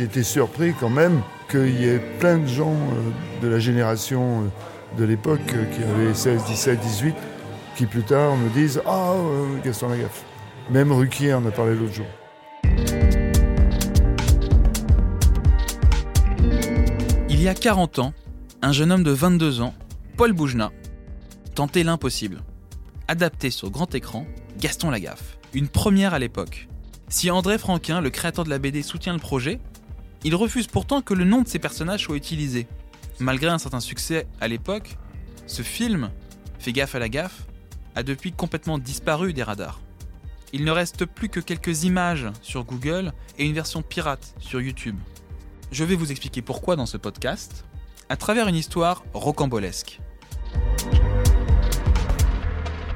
Été surpris quand même qu'il y ait plein de gens euh, de la génération euh, de l'époque euh, qui avaient 16, 17, 18 qui plus tard me disent Ah, Gaston Lagaffe. Même Ruquier en a parlé l'autre jour. Il y a 40 ans, un jeune homme de 22 ans, Paul Boujna, tentait l'impossible. Adapter sur grand écran Gaston Lagaffe. Une première à l'époque. Si André Franquin, le créateur de la BD, soutient le projet, il refuse pourtant que le nom de ses personnages soit utilisé. Malgré un certain succès à l'époque, ce film, Fais gaffe à la gaffe, a depuis complètement disparu des radars. Il ne reste plus que quelques images sur Google et une version pirate sur YouTube. Je vais vous expliquer pourquoi dans ce podcast, à travers une histoire rocambolesque.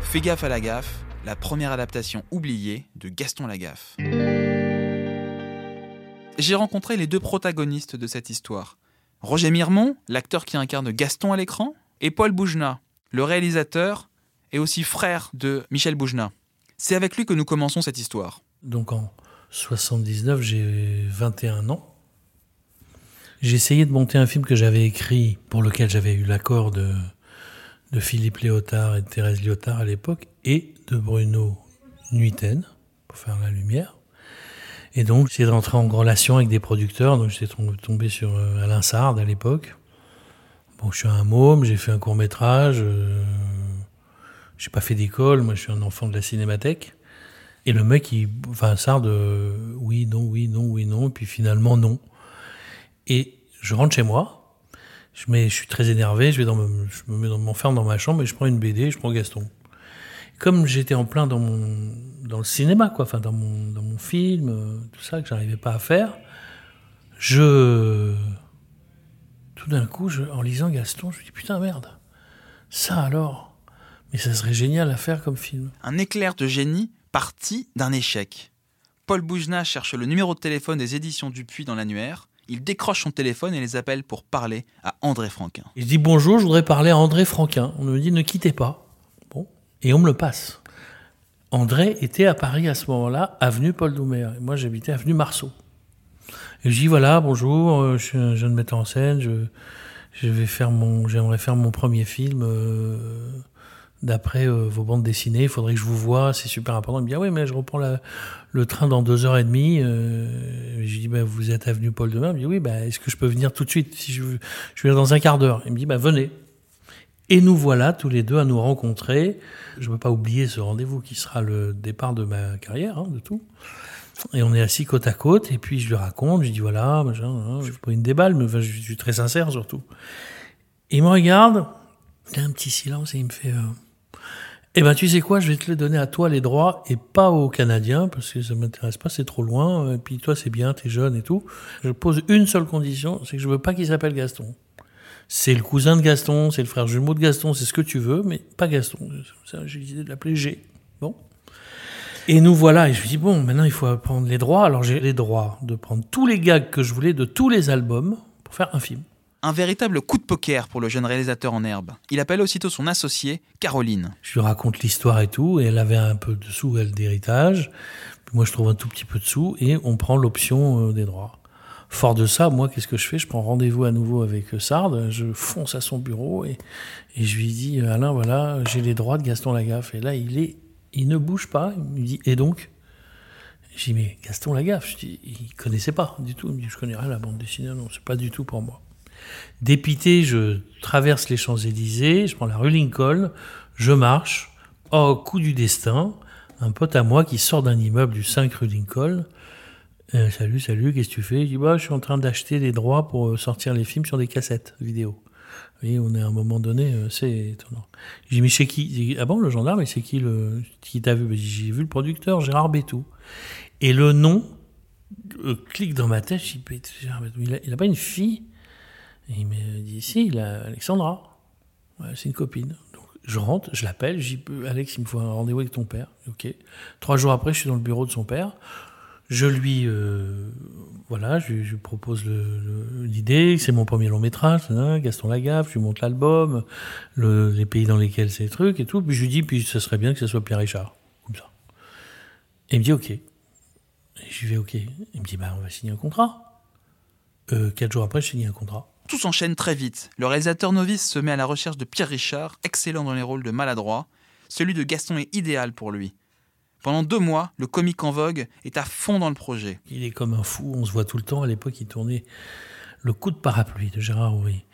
Fais gaffe à la gaffe, la première adaptation oubliée de Gaston Lagaffe j'ai rencontré les deux protagonistes de cette histoire. Roger Mirmont, l'acteur qui incarne Gaston à l'écran, et Paul Boujna, le réalisateur et aussi frère de Michel Boujna. C'est avec lui que nous commençons cette histoire. Donc en 79, j'ai 21 ans. J'ai essayé de monter un film que j'avais écrit, pour lequel j'avais eu l'accord de, Philippe Léotard et de Thérèse Léotard à l'époque, et de Bruno Nuiten, pour faire la lumière. Et donc, j'ai rentré en relation avec des producteurs. Donc, j'étais tombé sur euh, Alain Sard à l'époque. Bon, je suis un môme, j'ai fait un court métrage. Euh, j'ai pas fait d'école, moi, je suis un enfant de la cinémathèque. Et le mec, il, enfin, Sard, euh, oui, non, oui, non, oui, non. Et puis finalement, non. Et je rentre chez moi. Je, mets, je suis très énervé. Je vais dans, je me mets dans, m'enferme dans ma chambre et je prends une BD. Je prends Gaston comme j'étais en plein dans mon dans le cinéma quoi, enfin dans mon dans mon film, euh, tout ça que j'arrivais pas à faire, je tout d'un coup, je, en lisant Gaston, je me dis putain merde, ça alors, mais ça serait génial à faire comme film. Un éclair de génie parti d'un échec. Paul Boujna cherche le numéro de téléphone des éditions Dupuis dans l'annuaire. Il décroche son téléphone et les appelle pour parler à André Franquin. Il dit bonjour, je voudrais parler à André Franquin. On me dit ne quittez pas et on me le passe. André était à Paris à ce moment-là, avenue Paul Doumer. Et moi, j'habitais avenue Marceau. Et je dis voilà, bonjour, euh, je suis un jeune metteur en scène, je, je vais faire mon, j'aimerais faire mon premier film euh, d'après euh, vos bandes dessinées. Il faudrait que je vous voie, c'est super important. Il me dit ah oui, mais je reprends le train dans deux heures et demie. je lui dis bah, vous êtes avenue Paul Doumer. Il me dit oui, bah, est-ce que je peux venir tout de suite si je, je viens dans un quart d'heure? Il me dit bah venez. Et nous voilà tous les deux à nous rencontrer. Je ne veux pas oublier ce rendez-vous qui sera le départ de ma carrière, hein, de tout. Et on est assis côte à côte, et puis je lui raconte, je dis voilà, hein, je pas une déballe, mais je suis très sincère surtout. il me regarde, il a un petit silence et il me fait euh, Eh ben tu sais quoi, je vais te le donner à toi les droits et pas aux Canadiens, parce que ça m'intéresse pas, c'est trop loin, et puis toi c'est bien, t'es jeune et tout. Je pose une seule condition, c'est que je veux pas qu'il s'appelle c'est le cousin de Gaston, c'est le frère jumeau de Gaston, c'est ce que tu veux, mais pas Gaston. J'ai décidé de l'appeler G. Bon. Et nous voilà, et je me dis, bon, maintenant il faut prendre les droits. Alors j'ai les droits de prendre tous les gags que je voulais de tous les albums pour faire un film. Un véritable coup de poker pour le jeune réalisateur en herbe. Il appelle aussitôt son associée, Caroline. Je lui raconte l'histoire et tout, et elle avait un peu de sous, elle, d'héritage. Moi, je trouve un tout petit peu de sous, et on prend l'option euh, des droits. Fort de ça, moi, qu'est-ce que je fais? Je prends rendez-vous à nouveau avec euh, Sard, je fonce à son bureau et, je lui dis Alain, voilà, j'ai les droits de Gaston Lagaffe. Et là, il est, il ne bouge pas. Il me dit Et donc? Je dis Mais Gaston Lagaffe, je dis, il connaissait pas du tout. Il me dit Je connais rien la bande dessinée, non, c'est pas du tout pour moi. Dépité, je traverse les Champs-Élysées, je prends la rue Lincoln, je marche. Au coup du destin, un pote à moi qui sort d'un immeuble du 5 rue Lincoln euh, salut, salut, qu'est-ce que tu fais? Je dis, bah, je suis en train d'acheter les droits pour euh, sortir les films sur des cassettes vidéo. Vous voyez, on est à un moment donné, euh, c'est étonnant. J'ai dit, mais chez qui? Ah bon, le gendarme, mais c'est qui le qui t'a vu? J'ai vu le producteur, Gérard Bétou. Et le nom clique dans ma tête, je dis, il n'a pas une fille? Et il me dit, si, il a Alexandra. c'est une copine. Donc, je rentre, je l'appelle, je dis, Alex, il me faut un rendez-vous avec ton père. Ok. Trois jours après, je suis dans le bureau de son père. Je lui, euh, voilà, je, propose l'idée, c'est mon premier long métrage, hein, Gaston Lagaffe, je lui montre l'album, les pays dans lesquels c'est les trucs et tout, puis je lui dis, puis ce serait bien que ce soit Pierre Richard. Et il me dit, ok. Et je lui fais, ok. Il me dit, bah, on va signer un contrat. euh, quatre jours après, je signe un contrat. Tout s'enchaîne très vite. Le réalisateur novice se met à la recherche de Pierre Richard, excellent dans les rôles de maladroit. Celui de Gaston est idéal pour lui. Pendant deux mois, le comique en vogue est à fond dans le projet. Il est comme un fou, on se voit tout le temps. À l'époque, il tournait Le coup de parapluie de Gérard Henry.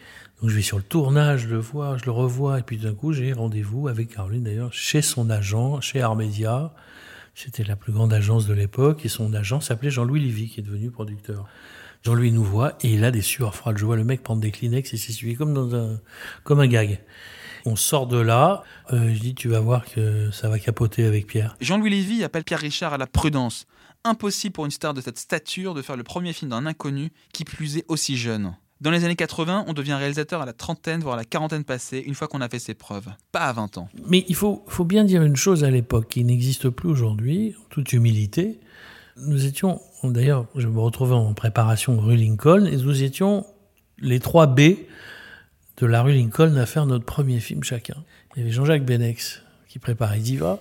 Donc je vais sur le tournage, je le vois, je le revois, et puis d'un coup, j'ai rendez-vous avec Caroline d'ailleurs chez son agent, chez Armédia. C'était la plus grande agence de l'époque, et son agent s'appelait Jean-Louis Lévy, qui est devenu producteur. Jean-Louis nous voit, et il a des sueurs froides. Je vois le mec prendre des Kleenex et s'essuyer comme dans un, comme un gag. On sort de là, euh, je dis tu vas voir que ça va capoter avec Pierre. Jean-Louis Lévy appelle Pierre Richard à la prudence. Impossible pour une star de cette stature de faire le premier film d'un inconnu, qui plus est aussi jeune. Dans les années 80, on devient réalisateur à la trentaine, voire à la quarantaine passée, une fois qu'on a fait ses preuves. Pas à 20 ans. Mais il faut, faut bien dire une chose à l'époque qui n'existe plus aujourd'hui, en toute humilité. Nous étions, d'ailleurs, je me retrouvais en préparation rue Lincoln, et nous étions les trois B de la rue Lincoln à faire notre premier film chacun. Il y avait Jean-Jacques Benex qui préparait Diva,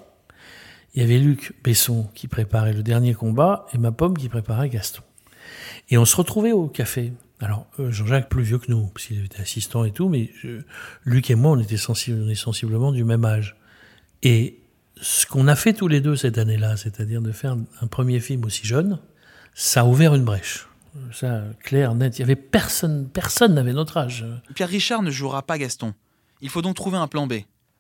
il y avait Luc Besson qui préparait Le Dernier Combat, et ma pomme qui préparait Gaston. Et on se retrouvait au café. Alors, euh, Jean-Jacques plus vieux que nous, parce qu'il était assistant et tout, mais je- Luc et moi, on était on est sensiblement du même âge. Et ce qu'on a fait tous les deux cette année-là, c'est-à-dire de faire un premier film aussi jeune, ça a ouvert une brèche. Ça, clair, net. Il y avait personne, personne n'avait notre âge. Pierre Richard ne jouera pas Gaston. Il faut donc trouver un plan B.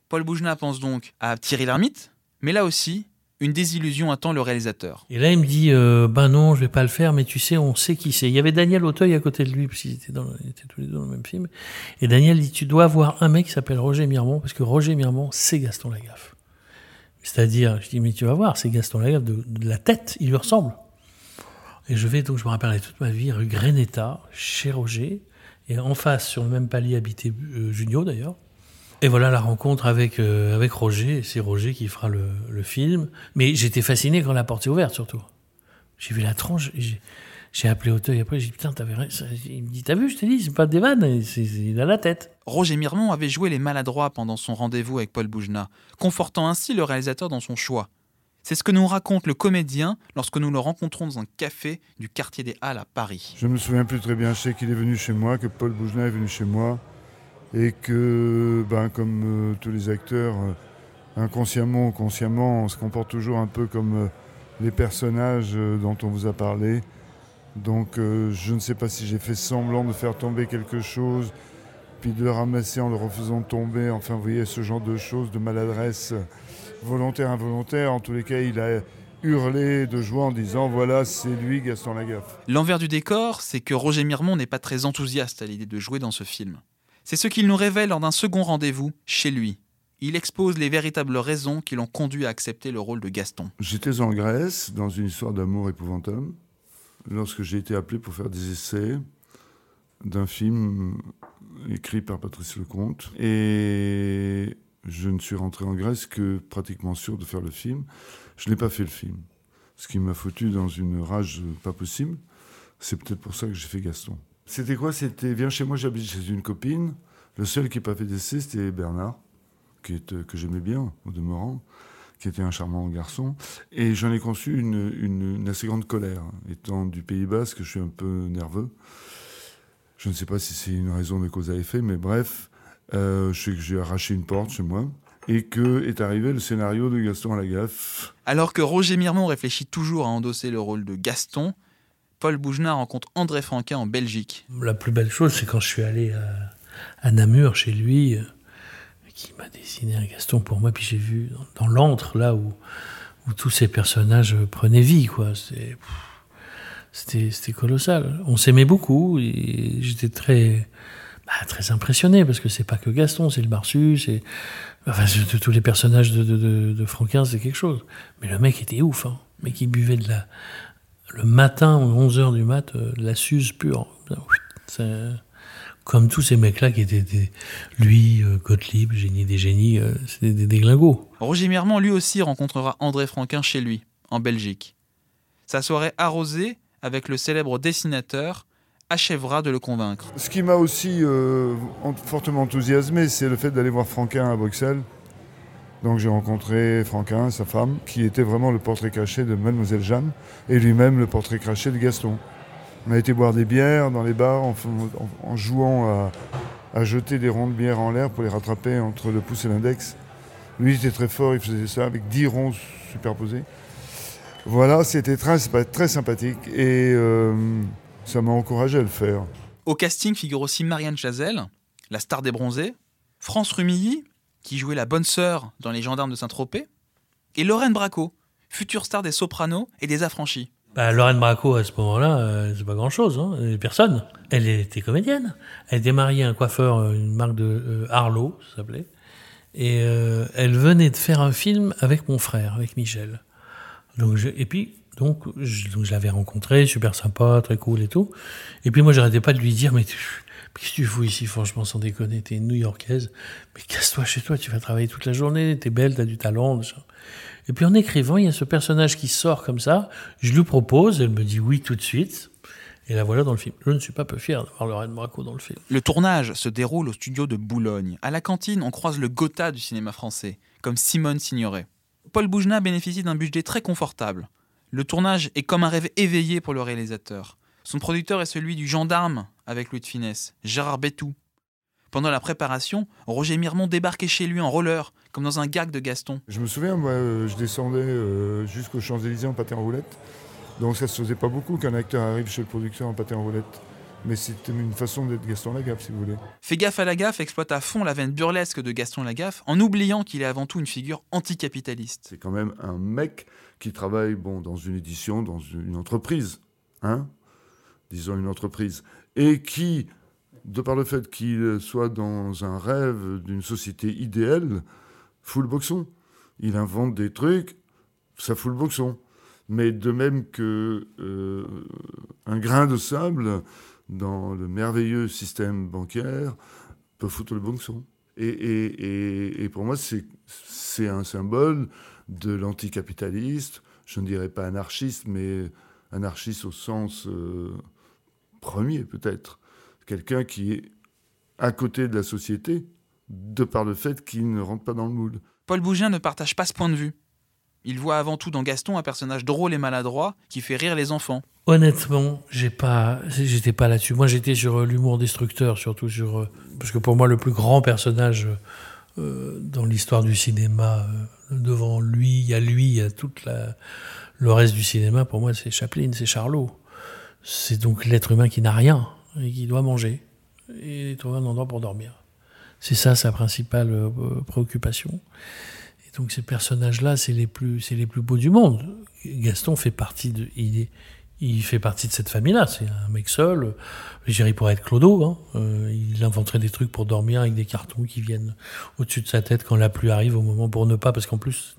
Paul Boujna pense donc à Thierry Lhermitte, mais là aussi, une désillusion attend le réalisateur. Et là, il me dit, euh, ben non, je vais pas le faire, mais tu sais, on sait qui c'est. Il y avait Daniel Auteuil à côté de lui, parce qu'ils étaient, dans le- ils étaient tous les deux dans le même film. Et Daniel dit, tu dois avoir un mec qui s'appelle Roger Mirmont, parce que Roger Mirmont, c'est Gaston Lagaffe. C'est-à-dire, je dis, mais tu vas voir, c'est Gaston Lagaffe de, de la tête, il lui ressemble. Et je vais, donc, je me rappellerai toute ma vie, rue Greneta, chez Roger, et en face, sur le même palier, habitait euh, Junio d'ailleurs. Et voilà la rencontre avec, euh, avec Roger. C'est Roger qui fera le, le film. Mais j'étais fasciné quand la porte est ouverte, surtout. J'ai vu la tranche. J'ai, appelé Auteuil après. J'ai dit Putain, t'avais Il me dit T'as vu, je t'ai dit, c'est pas des vannes. il a la tête. Roger Mirmont avait joué les maladroits pendant son rendez-vous avec Paul Boujna, confortant ainsi le réalisateur dans son choix. C'est ce que nous raconte le comédien lorsque nous le rencontrons dans un café du quartier des Halles à Paris. Je me souviens plus très bien. Je sais qu'il est venu chez moi, que Paul Boujna est venu chez moi, et que, ben, comme euh, tous les acteurs, euh, inconsciemment ou consciemment, on se comporte toujours un peu comme euh, les personnages dont on vous a parlé. Donc, je ne sais pas si j'ai fait semblant de faire tomber quelque chose, puis de le ramasser en le refaisant tomber. Enfin, vous voyez, ce genre de choses, de maladresse volontaire, involontaire. En tous les cas, il a hurlé de joie en disant voilà, c'est lui, Gaston Lagaffe. L'envers du décor, c'est que Roger Mirmont n'est pas très enthousiaste à l'idée de jouer dans ce film. C'est ce qu'il nous révèle lors d'un second rendez-vous chez lui. Il expose les véritables raisons qui l'ont conduit à accepter le rôle de Gaston. J'étais en Grèce dans une histoire d'amour épouvantable lorsque j'ai été appelé pour faire des essais d'un film écrit par Patrice Lecomte. Et je ne suis rentré en Grèce que pratiquement sûr de faire le film. Je n'ai pas fait le film. Ce qui m'a foutu dans une rage pas possible. C'est peut-être pour ça que j'ai fait Gaston. C'était quoi? C'était Viens chez moi, j'habite chez une copine. Le seul qui n'a pas fait d'essai, c'était Bernard, qui est, euh, que j'aimais bien, au demeurant qui était un charmant garçon. Et j'en ai conçu une, une- assez grande colère. Étant du Pays Basque, je suis un peu nerveux. Je ne sais pas si c'est une raison de cause à effet, mais bref, je sais que j'ai arraché une porte chez moi. Et que est arrivé le scénario de Gaston Lagaffe. Alors que Roger Mirmont réfléchit toujours à endosser le rôle de Gaston, Paul Boujna rencontre André Franquin en Belgique. La plus belle chose, c'est quand je suis allé à, à Namur chez lui, euh, qui m'a dessiné un Gaston pour moi, puis j'ai vu dans, dans l'antre, là où, où tous ces personnages euh, prenaient vie, quoi. C'était colossal. On s'aimait beaucoup et j'étais très, bah, très impressionné parce que c'est pas que Gaston, c'est le Barsu, c'est. Enfin, tous les personnages de, Franquin, c'est quelque chose. Mais le mec était ouf, hein. Le il buvait de la. Le matin, aux 11h du mat, euh, de la suze pure. Comme tous ces mecs-là qui étaient des, lui, euh, Gottlieb, génie des génies, euh, c'était des déglingos. Roger Mirmont lui aussi rencontrera André Franquin chez lui, en Belgique. Sa soirée arrosée avec le célèbre dessinateur achèvera de le convaincre. Ce qui m'a aussi euh, en- fortement enthousiasmé, c'est le fait d'aller voir Franquin à Bruxelles. Donc j'ai rencontré Franquin, sa femme, qui était vraiment le portrait caché de Mademoiselle Jeanne, et lui-même le portrait caché de Gaston. On a été boire des bières dans les bars en, jouant à, jeter des ronds de bière en l'air pour les rattraper entre le pouce et l'index. Lui était très fort, il faisait ça avec 10 ronds superposés. Voilà, c'était très, très sympathique et euh, ça m'a encouragé à le faire. Au casting figure aussi Marianne Chazelle, la star des bronzés, France Rumilly, qui jouait la bonne sœur dans Les Gendarmes de Saint-Tropez, et Lorraine Bracco, future star des Sopranos et des Affranchis. Bah, Lorraine Bracco, à ce moment-là, euh, c'est pas grand-chose, hein, personne. Elle était comédienne. Elle était mariée à un coiffeur, euh, une marque de euh, Harlow, ça s'appelait. Et elle venait de faire un film avec mon frère, avec Michel. Donc et puis, donc je, donc je l'avais rencontré, super sympa, très cool et tout. Et puis moi, j'arrêtais pas de lui dire, mais Qu'est-ce que tu fous ici, franchement, sans déconner? T'es une New-Yorkaise, mais casse-toi chez toi, tu vas travailler toute la journée, t'es belle, t'as du talent. Et puis en écrivant, il y a ce personnage qui sort comme ça, je lui propose, elle me dit oui tout de suite, et la voilà dans le film. Je ne suis pas peu fier d'avoir Lorraine Bracco dans le film. Le tournage se déroule au studio de Boulogne. À la cantine, on croise le Gotha du cinéma français, comme Simone Signoret. Paul Boujna bénéficie d'un budget très confortable. Le tournage est comme un rêve éveillé pour le réalisateur. Son producteur est celui du gendarme avec Louis de Finesse, Gérard Bétou. Pendant la préparation, Roger Mirmont débarquait chez lui en roller, comme dans un gag de Gaston. Je me souviens, moi, euh, je descendais euh, jusqu'aux Champs-Élysées en pâté en roulette. Donc ça se faisait pas beaucoup qu'un acteur arrive chez le producteur en pâté en roulette. Mais c'était une façon d'être Gaston Lagaffe, si vous voulez. Fais gaffe à Lagaffe exploite à fond la veine burlesque de Gaston Lagaffe, en oubliant qu'il est avant tout une figure anticapitaliste. C'est quand même un mec qui travaille bon, dans une édition, dans une entreprise. Hein disons une entreprise, et qui, de par le fait qu'il soit dans un rêve d'une société idéale, fout le boxon. Il invente des trucs, ça fout le boxon. Mais de même que euh, un grain de sable dans le merveilleux système bancaire peut foutre le boxon. Et, et, et, pour moi, c'est un symbole de l'anticapitaliste, je ne dirais pas anarchiste, mais anarchiste au sens euh, premier peut-être, quelqu'un qui est à côté de la société, de par le fait qu'il ne rentre pas dans le moule. Paul Bougien ne partage pas ce point de vue. Il voit avant tout dans Gaston un personnage drôle et maladroit qui fait rire les enfants. Honnêtement, j'étais pas là-dessus. Moi, j'étais sur euh, l'humour destructeur, surtout sur, euh, parce que pour moi, le plus grand personnage euh, dans l'histoire du cinéma, devant lui, il y a lui, il y a tout le reste du cinéma. Pour moi, c'est Chaplin, c'est Charlot. C'est donc l'être humain qui n'a rien et qui doit manger et trouver un endroit pour dormir. C'est ça sa principale préoccupation. Donc ces personnages-là, c'est les plus, c'est les plus beaux du monde. Gaston fait partie de, il, il fait partie de cette famille-là. C'est un mec seul. Il pourrait être Clodo. Hein. Euh, il inventerait des trucs pour dormir avec des cartons qui viennent au-dessus de sa tête quand la pluie arrive au moment pour ne pas, parce qu'en plus,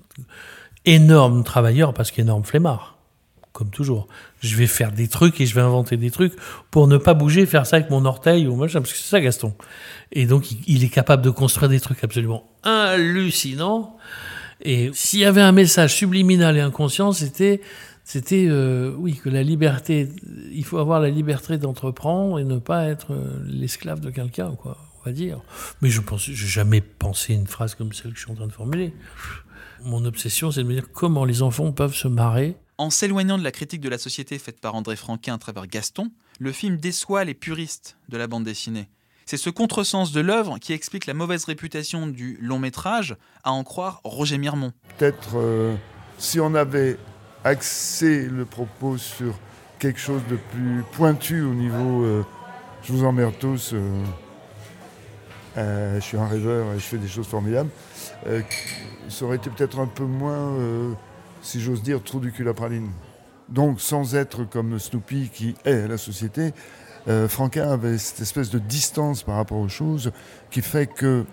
énorme travailleur parce qu'énorme flemmard comme toujours. Je vais faire des trucs et je vais inventer des trucs pour ne pas bouger, faire ça avec mon orteil ou machin, parce que c'est ça Gaston. Et donc, il est capable de construire des trucs absolument hallucinants. Et s'il y avait un message subliminal et inconscient, c'était, c'était, euh, oui, que la liberté, il faut avoir la liberté d'entreprendre et ne pas être euh, l'esclave de quelqu'un, quoi, on va dire. Mais je pense, j'ai jamais pensé une phrase comme celle que je suis en train de formuler. Mon obsession, c'est de me dire comment les enfants peuvent se marrer en s'éloignant de la critique de la société faite par André Franquin à travers Gaston, le film déçoit les puristes de la bande dessinée. C'est ce contresens de l'œuvre qui explique la mauvaise réputation du long métrage, à en croire Roger Mirmont. Peut-être euh, si on avait axé le propos sur quelque chose de plus pointu au niveau euh, je vous emmerde tous, euh, je suis un rêveur et je fais des choses formidables, ça aurait été peut-être un peu moins si j'ose dire, trou du cul à praline. Donc, sans être comme Snoopy qui est la société, euh, Franquin avait cette espèce de distance par rapport aux choses qui fait que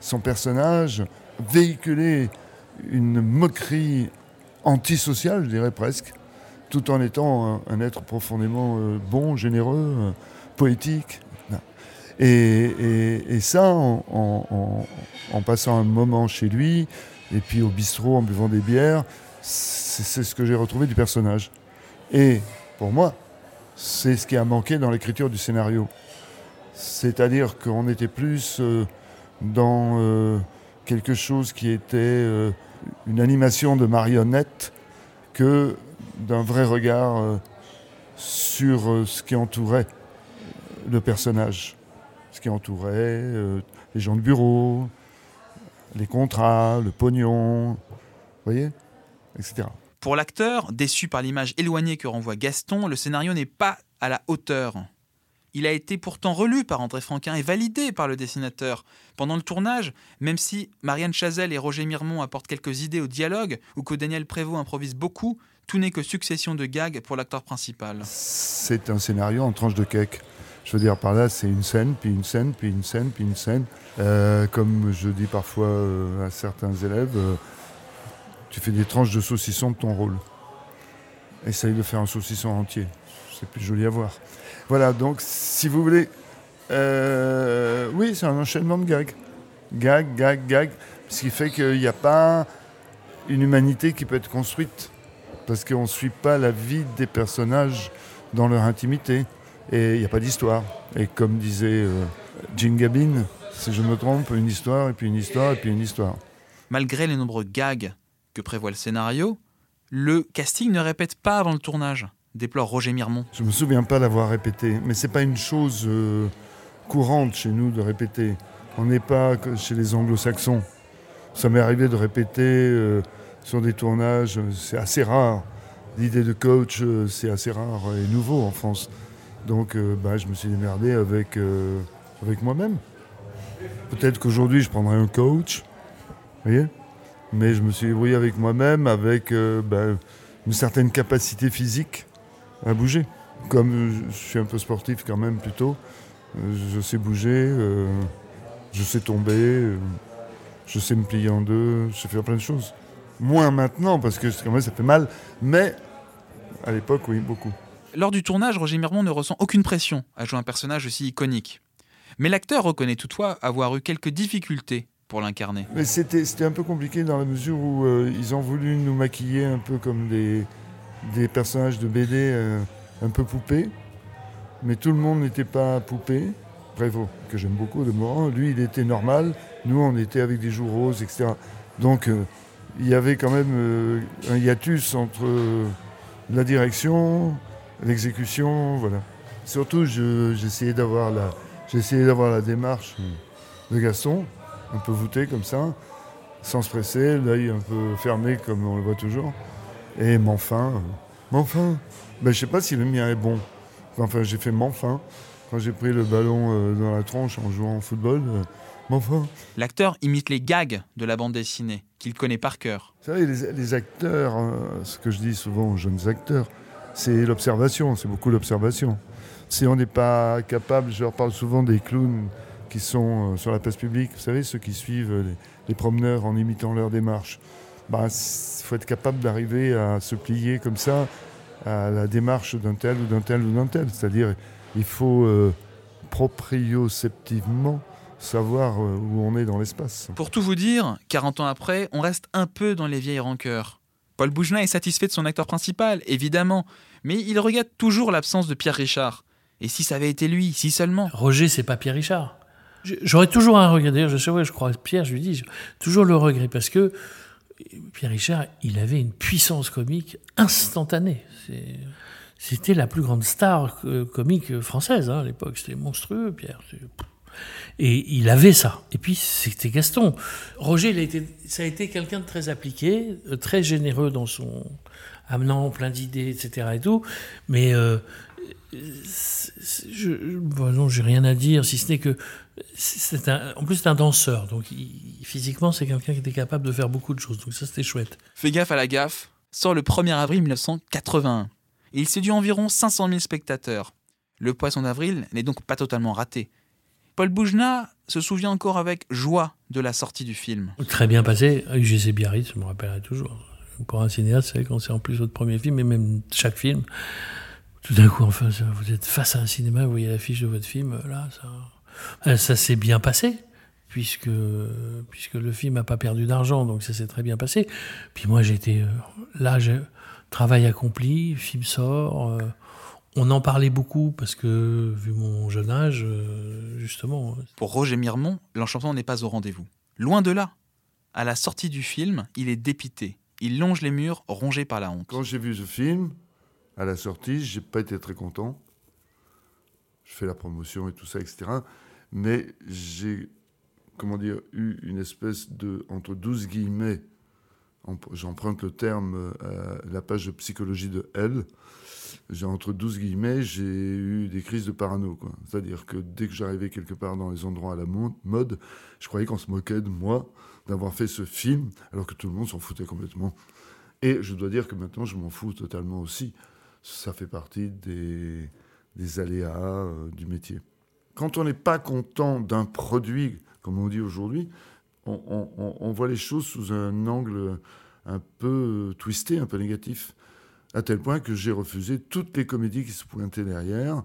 son personnage véhiculait une moquerie antisociale, je dirais presque, tout en étant un, être profondément euh, bon, généreux, euh, poétique. Et, ça, en, en, passant un moment chez lui, et puis au bistrot en buvant des bières, c'est ce que j'ai retrouvé du personnage. Et pour moi, c'est ce qui a manqué dans l'écriture du scénario. C'est-à-dire qu'on était plus euh, dans euh, quelque chose qui était euh, une animation de marionnette que d'un vrai regard sur ce qui entourait le personnage, ce qui entourait les gens de bureau, les contrats, le pognon, voyez, etc. Pour l'acteur, déçu par l'image éloignée que renvoie Gaston, le scénario n'est pas à la hauteur. Il a été pourtant relu par André Franquin et validé par le dessinateur. Pendant le tournage, même si Marianne Chazelle et Roger Mirmont apportent quelques idées au dialogue, ou que Daniel Prévost improvise beaucoup, tout n'est que succession de gags pour l'acteur principal. C'est un scénario en tranche de cake. Je veux dire, par là, c'est une scène, puis une scène, puis une scène, puis une scène. Euh, comme je dis parfois euh, à certains élèves, euh, tu fais des tranches de saucisson de ton rôle. Essaye de faire un saucisson entier. C'est plus joli à voir. Voilà, donc si vous voulez, euh, oui, c'est un enchaînement de gags. Gag, gag, gag. Ce qui fait qu'il n'y a pas une humanité qui peut être construite. Parce qu'on ne suit pas la vie des personnages dans leur intimité. Et il n'y a pas d'histoire. Et comme disait euh, Jean Gabin, si je me trompe, une histoire, et puis une histoire, et puis une histoire. Malgré les nombreux gags que prévoit le scénario, le casting ne répète pas avant le tournage, déplore Roger Mirmont. Je me souviens pas d'avoir répété, mais c'est pas une chose euh, courante chez nous de répéter. On n'est pas chez les anglo-saxons. Ça m'est arrivé de répéter euh, sur des tournages, c'est assez rare. L'idée de coach, euh, c'est assez rare et nouveau en France. Donc euh, bah, je me suis démerdé avec, euh, moi-même. Peut-être qu'aujourd'hui je prendrai un coach, voyez? Mais je me suis débrouillé avec moi-même, avec euh, bah, une certaine capacité physique à bouger. Comme je suis un peu sportif quand même plutôt, euh, je sais bouger, euh, je sais tomber, je sais me plier en deux, je sais faire plein de choses. Moins maintenant parce que quand même ça fait mal, mais à l'époque oui beaucoup. Lors du tournage, Roger Mirmont ne ressent aucune pression à jouer un personnage aussi iconique. Mais l'acteur reconnaît toutefois avoir eu quelques difficultés pour l'incarner. Mais c'était c'était un peu compliqué dans la mesure où euh, ils ont voulu nous maquiller un peu comme des, des personnages de BD euh, un peu poupées. Mais tout le monde n'était pas poupée. Prévost, que j'aime beaucoup de Morin, lui il était normal. Nous on était avec des joues roses, etc. Donc euh, il y avait quand même un hiatus entre la direction, l'exécution, voilà. Surtout d'avoir la, j'essayais d'avoir la démarche de Gaston, un peu voûté comme ça, sans se presser, l'œil un peu fermé comme on le voit toujours. Et m'enfin, euh, m'enfin. Ben, je sais pas si le mien est bon. Enfin, j'ai fait m'enfin quand j'ai pris le ballon euh, dans la tronche en jouant au football. euh, m'enfin. L'acteur imite les gags de la bande dessinée, qu'il connaît par cœur. Vous savez, les, les acteurs, euh, ce que je dis souvent aux jeunes acteurs, c'est l'observation, c'est beaucoup l'observation. Si on n'est pas capable, je leur parle souvent des clowns qui sont euh, sur la place publique, vous savez, ceux qui suivent euh, les, les promeneurs en imitant leur démarche. Il faut être capable d'arriver à se plier comme ça à la démarche d'un tel ou d'un tel ou d'un tel. C'est-à-dire, il faut euh, proprioceptivement savoir euh, où on est dans l'espace. Pour tout vous dire, 40 ans après, on reste un peu dans les vieilles rancœurs. Paul Boujna est satisfait de son acteur principal, évidemment, mais il regrette toujours l'absence de Pierre Richard. Et si ça avait été lui, si seulement Roger, c'est pas Pierre Richard. J'aurais toujours un regret. D'ailleurs, je sais, ouais, je crois, Pierre, je lui dis, toujours le regret, parce que Pierre Richard, il avait une puissance comique instantanée. C'était la plus grande star euh, comique française hein, à l'époque. C'était monstrueux, Pierre. Et il avait ça. Et puis, c'était Gaston. Roger, il a été, ça a été quelqu'un de très appliqué, euh, très généreux dans son amenant plein d'idées, etc. Et tout. Mais euh, je, bon, non, j'ai rien à dire, si ce n'est que c'est un, en plus c'est un danseur, donc il- physiquement c'est quelqu'un qui était capable de faire beaucoup de choses. Donc ça c'était chouette. Fais gaffe à la gaffe, sort le 1er avril 1981. Et il séduit environ 500 000 spectateurs. Le Poisson d'avril n'est donc pas totalement raté. Paul Boujna se souvient encore avec joie de la sortie du film. Très bien passé. UGC Biarritz, je me rappellerai toujours. Pour un cinéaste, c'est quand c'est en plus votre premier film, et même chaque film, tout d'un coup, enfin, vous êtes face à un cinéma, vous voyez l'affiche de votre film, là, ça, ça s'est bien passé, puisque, puisque le film n'a pas perdu d'argent, donc ça s'est très bien passé. Puis moi, j'étais euh, là, j'ai- travail accompli, le film sort. euh, on en parlait beaucoup parce que, vu mon jeune âge, euh, justement, Pour Roger Mirmont, l'enchantement n'est pas au rendez-vous. Loin de là. À la sortie du film, il est dépité. Il longe les murs, rongé par la honte. Quand j'ai vu ce film, à la sortie, j'ai pas été très content. Je fais la promotion et tout ça, etc. Mais j'ai, comment dire, eu une espèce de, entre 12 guillemets, j'emprunte le terme, euh, la page de psychologie de L, j'ai entre 12 guillemets, j'ai eu des crises de parano. C'est-à-dire que dès que j'arrivais quelque part dans les endroits à la mode, je croyais qu'on se moquait de moi d'avoir fait ce film, alors que tout le monde s'en foutait complètement. Et je dois dire que maintenant, je m'en fous totalement aussi. Ça fait partie des, aléas euh, du métier. Quand on n'est pas content d'un produit, comme on dit aujourd'hui, on, voit les choses sous un angle un peu twisté, un peu négatif à tel point que j'ai refusé toutes les comédies qui se pointaient derrière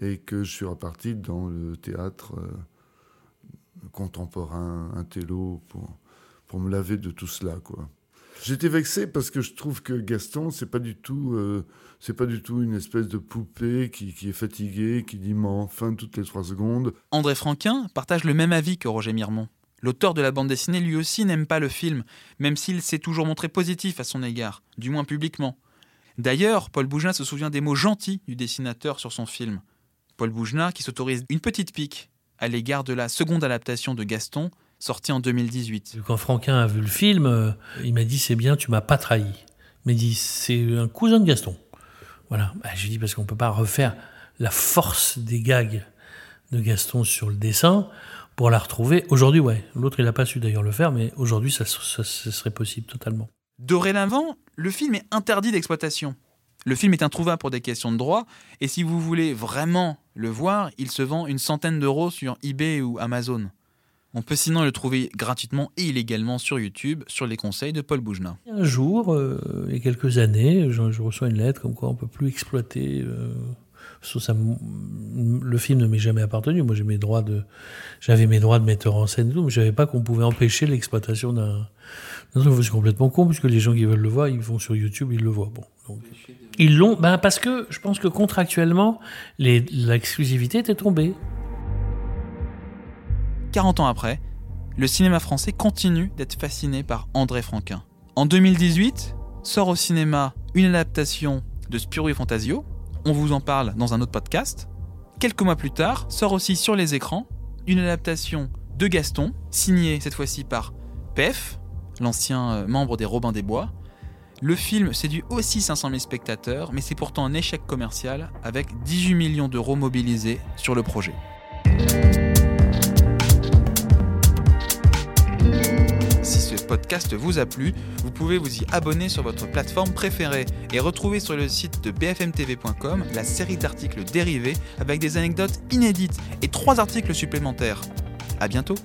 et que je suis reparti dans le théâtre euh, contemporain, un télo, pour, pour me laver de tout cela. quoi. J'étais vexé parce que je trouve que Gaston, c'est pas du tout, euh, c'est pas du tout une espèce de poupée qui, qui est fatiguée, qui dit mais enfin toutes les trois secondes. André Franquin partage le même avis que Roger Miremont. L'auteur de la bande dessinée lui aussi n'aime pas le film, même s'il s'est toujours montré positif à son égard, du moins publiquement. D'ailleurs, Paul Bougenat se souvient des mots gentils du dessinateur sur son film. Paul Bougenat qui s'autorise une petite pique à l'égard de la seconde adaptation de Gaston, sortie en 2018. Quand Franquin a vu le film, euh, il m'a dit c'est bien, tu m'as pas trahi. Il m'a dit c'est un cousin de Gaston. Voilà. Bah, J'ai dit parce qu'on peut pas refaire la force des gags de Gaston sur le dessin pour la retrouver. Aujourd'hui, ouais. L'autre, il n'a pas su d'ailleurs le faire, mais aujourd'hui, ça, ça, serait possible totalement. Dorénavant, le film est interdit d'exploitation. Le film est introuvable pour des questions de droit, et si vous voulez vraiment le voir, il se vend une centaine d'euros sur eBay ou Amazon. On peut sinon le trouver gratuitement et illégalement sur YouTube, sur les conseils de Paul Bougenat. Un jour, euh, il y a quelques années, je, reçois une lettre comme quoi on ne peut plus exploiter euh, ça, le film ne m'est jamais appartenu. Moi, j'ai mes droits de, j'avais mes droits de metteur en scène, tout, mais je savais pas qu'on pouvait empêcher l'exploitation d'un. C'est complètement con, puisque les gens qui veulent le voir, ils vont sur YouTube, ils le voient. Bon, ils l'ont, ben parce que je pense que contractuellement, l'exclusivité était tombée. 40 ans après, le cinéma français continue d'être fasciné par André Franquin. En 2018, sort au cinéma une adaptation de Spirou et Fantasio, on vous en parle dans un autre podcast. Quelques mois plus tard, sort aussi sur les écrans une adaptation de Gaston, signée cette fois-ci par Pef, l'ancien euh, membre des Robins des Bois. Le film séduit aussi 500 000 spectateurs, mais c'est pourtant un échec commercial avec 18 millions d'euros mobilisés sur le projet. Podcast vous a plu, vous pouvez vous y abonner sur votre plateforme préférée et retrouver sur le site de bfmtv.com la série d'articles dérivés avec des anecdotes inédites et trois articles supplémentaires. A bientôt